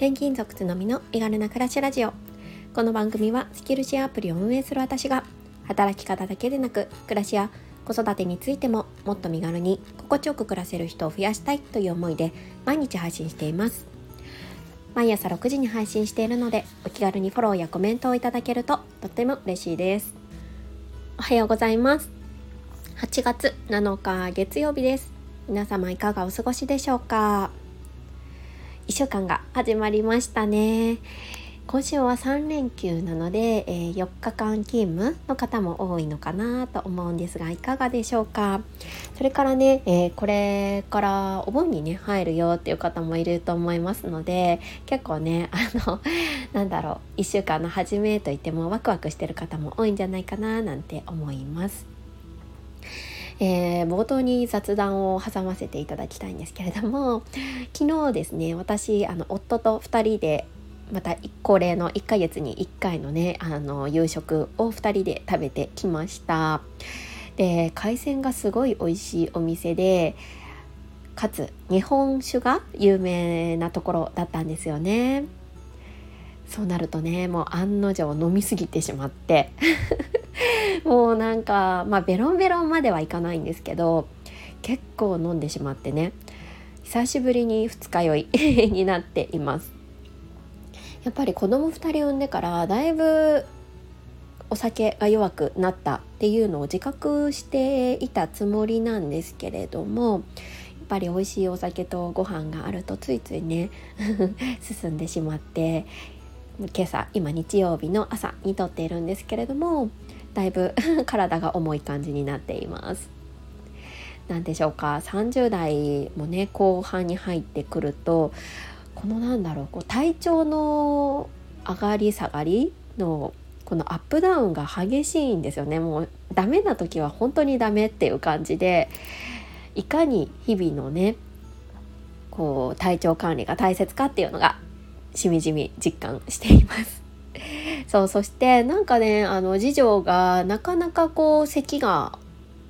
転勤族つのみの身軽な暮らしラジオ。この番組はスキルシェアアプリを運営する私が働き方だけでなく暮らしや子育てについてももっと身軽に心地よく暮らせる人を増やしたいという思いで毎日配信しています。毎朝6時に配信しているのでお気軽にフォローやコメントをいただけるととっても嬉しいです。おはようございます。8月7日月曜日です。皆様いかがお過ごしでしょうか？1週間が始まりましたね今週は3連休なので、えー、4日間勤務の方も多いのかなと思うんですがいかがでしょうか？それからね、えー、これからお盆にね入るよっていう方もいると思いますので結構ね あのなんだろう1週間の初めといってもワクワクしてる方も多いんじゃないかななんて思います。えー、冒頭に雑談を挟ませていただきたいんですけれども昨日ですね私あの夫と2人でまた恒例の1ヶ月に1回のねあの夕食を2人で食べてきました。で海鮮がすごい美味しいお店でかつ日本酒が有名なところだったんですよね。そうなるとねもう案の定飲みすぎてしまって。もうなんかまあベロンベロンまではいかないんですけど結構飲んでしまってね。久しぶりに二日酔い になっています。やっぱり子供2人産んでからだいぶお酒が弱くなったっていうのを自覚していたつもりなんですけれどもやっぱり美味しいお酒とご飯があるとついついね 進んでしまって今朝今日曜日の朝に撮っているんですけれどもだいぶ 体が重い感じになっています。何でしょうか？30代もね後半に入ってくるとこのなんだろうこう体調の上がり下がりのこのアップダウンが激しいんですよねもうダメな時は本当にダメっていう感じでいかに日々のねこう体調管理が大切かっていうのがしみじみ実感しています。そうそしてなんかねあの次女がなかなかこう咳が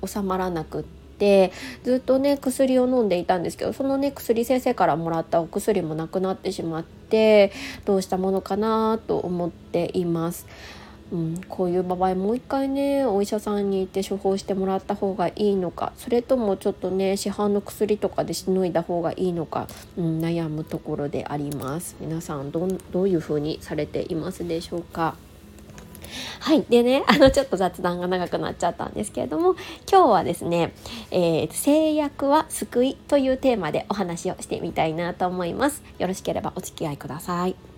収まらなくっててずっとね薬を飲んでいたんですけどそのね薬先生からもらったお薬もなくなってしまってどうしたものかなと思っています。うん、こういう場合もう一回ねお医者さんに行って処方してもらった方がいいのかそれともちょっとね市販の薬とかでしのいだ方がいいのか、うん、悩むところであります皆さんどどういう風にされていますでしょうか？はい。でね、あの、ちょっと雑談が長くなっちゃったんですけれども、今日はですね、えー、制約は救いというテーマでお話をしてみたいなと思います。よろしければお付き合いください。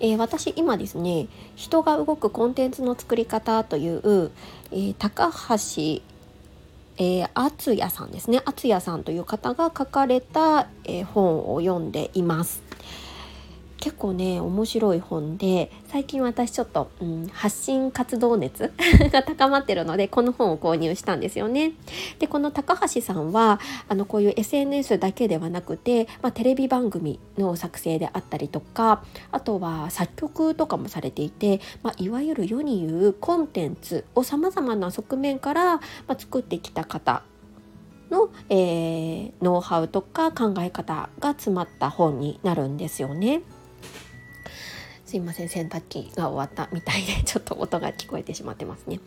えー、私今ですね人が動くコンテンツの作り方という、えー、高橋えー、厚也さんですね厚也さんという方が書かれた、えー、本を読んでいます。結構ね面白い本で最近私ちょっと、うん、発信活動熱 が高まってるのでこの本を購入したんですよね。でこの高橋さんはあのこういう SNS だけではなくて、まあ、テレビ番組の作成であったりとかあとは作曲とかもされていて、まあ、いわゆる世に言うコンテンツをさまざまな側面から、まあ、作ってきた方の、えー、ノウハウとか考え方が詰まった本になるんですよね。すいません洗濯機が終わったみたいで ちょっと音が聞こえてしまってますね。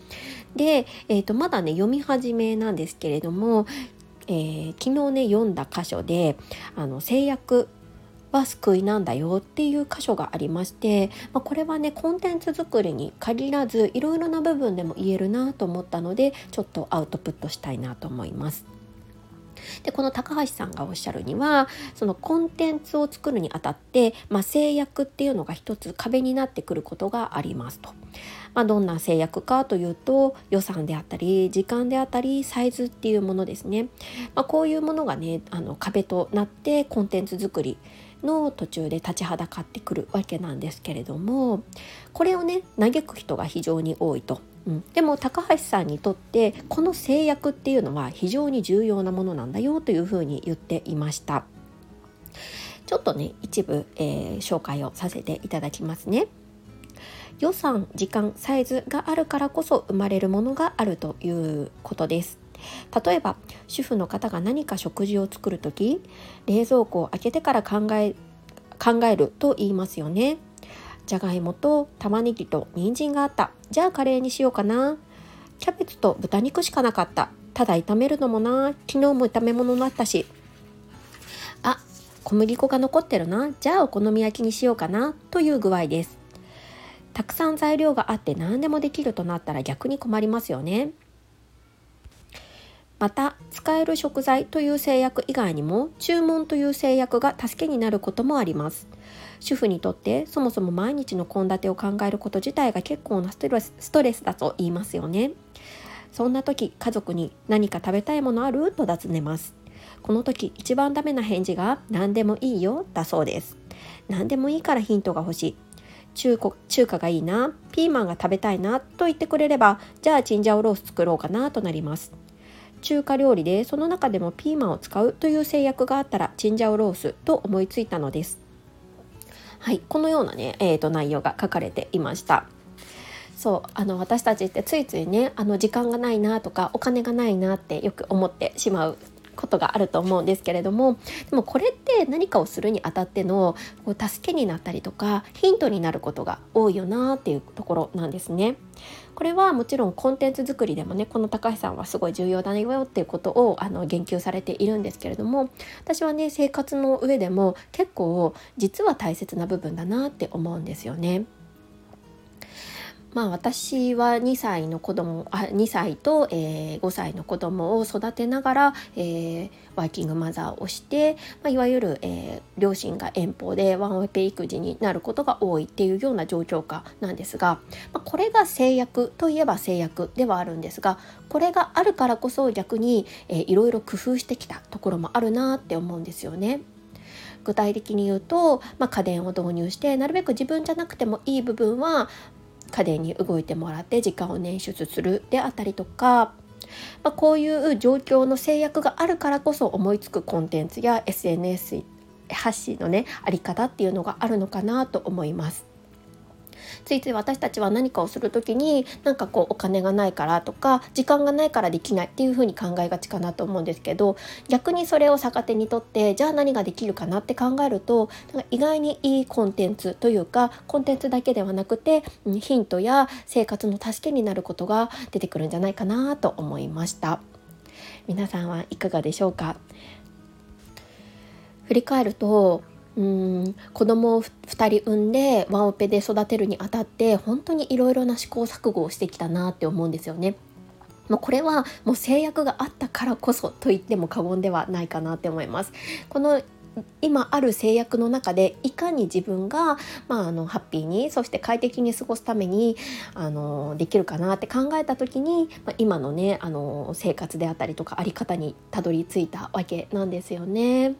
で、えーと、まだね読み始めなんですけれども、えー、昨日ね読んだ箇所であの制約は救いなんだよっていう箇所がありまして、まあ、これはねコンテンツ作りに限らずいろいろな部分でも言えるなと思ったのでちょっとアウトプットしたいなと思います。でこの高橋さんがおっしゃるにはそのコンテンツを作るにあたって、まあ、制約っていうのが一つ壁になってくることがありますと。まあ、どんな制約かというと予算であったり時間であったりサイズっていうものですね。まあ、こういうものがねあの壁となってコンテンツ作りの途中で立ちはだかってくるわけなんですけれどもこれをね嘆く人が非常に多いと。うん、でも高橋さんにとってこの制約っていうのは非常に重要なものなんだよというふうに言っていました。ちょっとね一部、えー、紹介をさせていただきますね。予算時間サイズがあるからこそ生まれるものがあるということです。例えば主婦の方が何か食事を作る時冷蔵庫を開けてから考え考えると言いますよねじゃがいもと玉ねぎと人参があった。じゃあカレーにしようかな。キャベツと豚肉しかなかった。ただ炒めるのもな。昨日も炒め物だったし。あ小麦粉が残ってるな。じゃあお好み焼きにしようかな。という具合です。たくさん材料があって何でもできるとなったら逆に困りますよね。また使える食材という制約以外にも注文という制約が助けになることもあります。主婦にとってそもそも毎日の献立を考えること自体が結構なストレスストレスだと言いますよね。そんな時家族に何か食べたいものある？と尋ねます。この時一番ダメな返事が何でもいいよだそうです。何でもいいからヒントが欲しい。中華中華がいいなピーマンが食べたいなと言ってくれればじゃあチンジャオロース作ろうかなとなります。中華料理でその中でもピーマンを使うという制約があったらチンジャオロースと思いついたのです。はいこのようなね、えーと、内容が書かれていました。そうあの私たちってついついねあの時間がないなとかお金がないなってよく思ってしまうことがあると思うんですけれどもでもこれって何かをするにあたってのこう助けになったりとかヒントになることが多いよなっていうところなんですね。これはもちろんコンテンツ作りでもねこの高橋さんはすごい重要だよっていうことをあの言及されているんですけれども私はね生活の上でも結構実は大切な部分だなって思うんですよね。まあ、私は2歳の子供あ2歳と、えー、5歳の子供を育てながら、えー、ワーキングマザーをして、まあ、いわゆる、えー、両親が遠方でワンオペ育児になることが多いっていうような状況下なんですが、まあ、これが制約といえば制約ではあるんですがこれがあるからこそ逆に、えー、いろいろ工夫してきたところもあるなって思うんですよね。具体的に言うと、まあ、家電を導入してなるべく自分じゃなくてもいい部分は家電に動いてもらって時間を捻出するであったりとか、まあ、こういう状況の制約があるからこそ思いつくコンテンツや SNS 発信のねあり方っていうのがあるのかなと思います。ついつい私たちは何かをする時になんかこうお金がないからとか時間がないからできないっていうふうに考えがちかなと思うんですけど逆にそれを逆手にとってじゃあ何ができるかなって考えるとなんか意外にいいコンテンツというかコンテンツだけではなくてヒントや生活の助けになることが出てくるんじゃないかなと思いました。皆さんはいかがでしょうか？振り返るとうん子供を2人産んでワンオペで育てるにあたって本当にいろいろな試行錯誤をしてきたなって思うんですよね。もうこれはもう制約があったからこそと言っても過言ではないかなって思います。この今ある制約の中でいかに自分が、まあ、あのハッピーにそして快適に過ごすためにあのできるかなって考えた時に、まあ、今のねあの生活であったりとかあり方にたどり着いたわけなんですよね。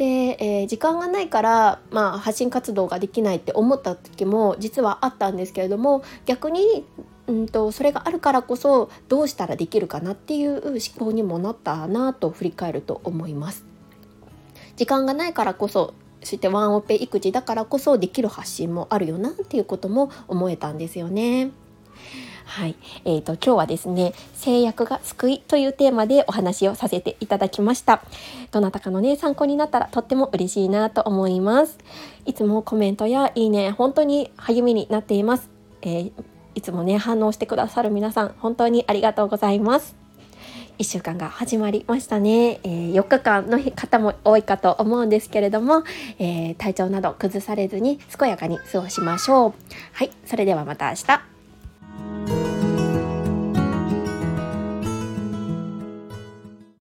で、えー、時間がないから、まあ、発信活動ができないって思った時も実はあったんですけれども逆にうんとそれがあるからこそどうしたらできるかなっていう思考にもなったなと振り返ると思います。時間がないからこそそしてワンオペ育児だからこそできる発信もあるよなっていうことも思えたんですよね。はい、えーと、今日はですね制約が救いというテーマでお話をさせていただきました。どなたかのね参考になったらとっても嬉しいなと思います。いつもコメントやいいね本当に励みになっています、えー、いつもね反応してくださる皆さん本当にありがとうございます。1週間が始まりましたね、えー、4日間の方も多いかと思うんですけれども、えー、体調など崩されずに健やかに過ごしましょう。はい。それではまた明日。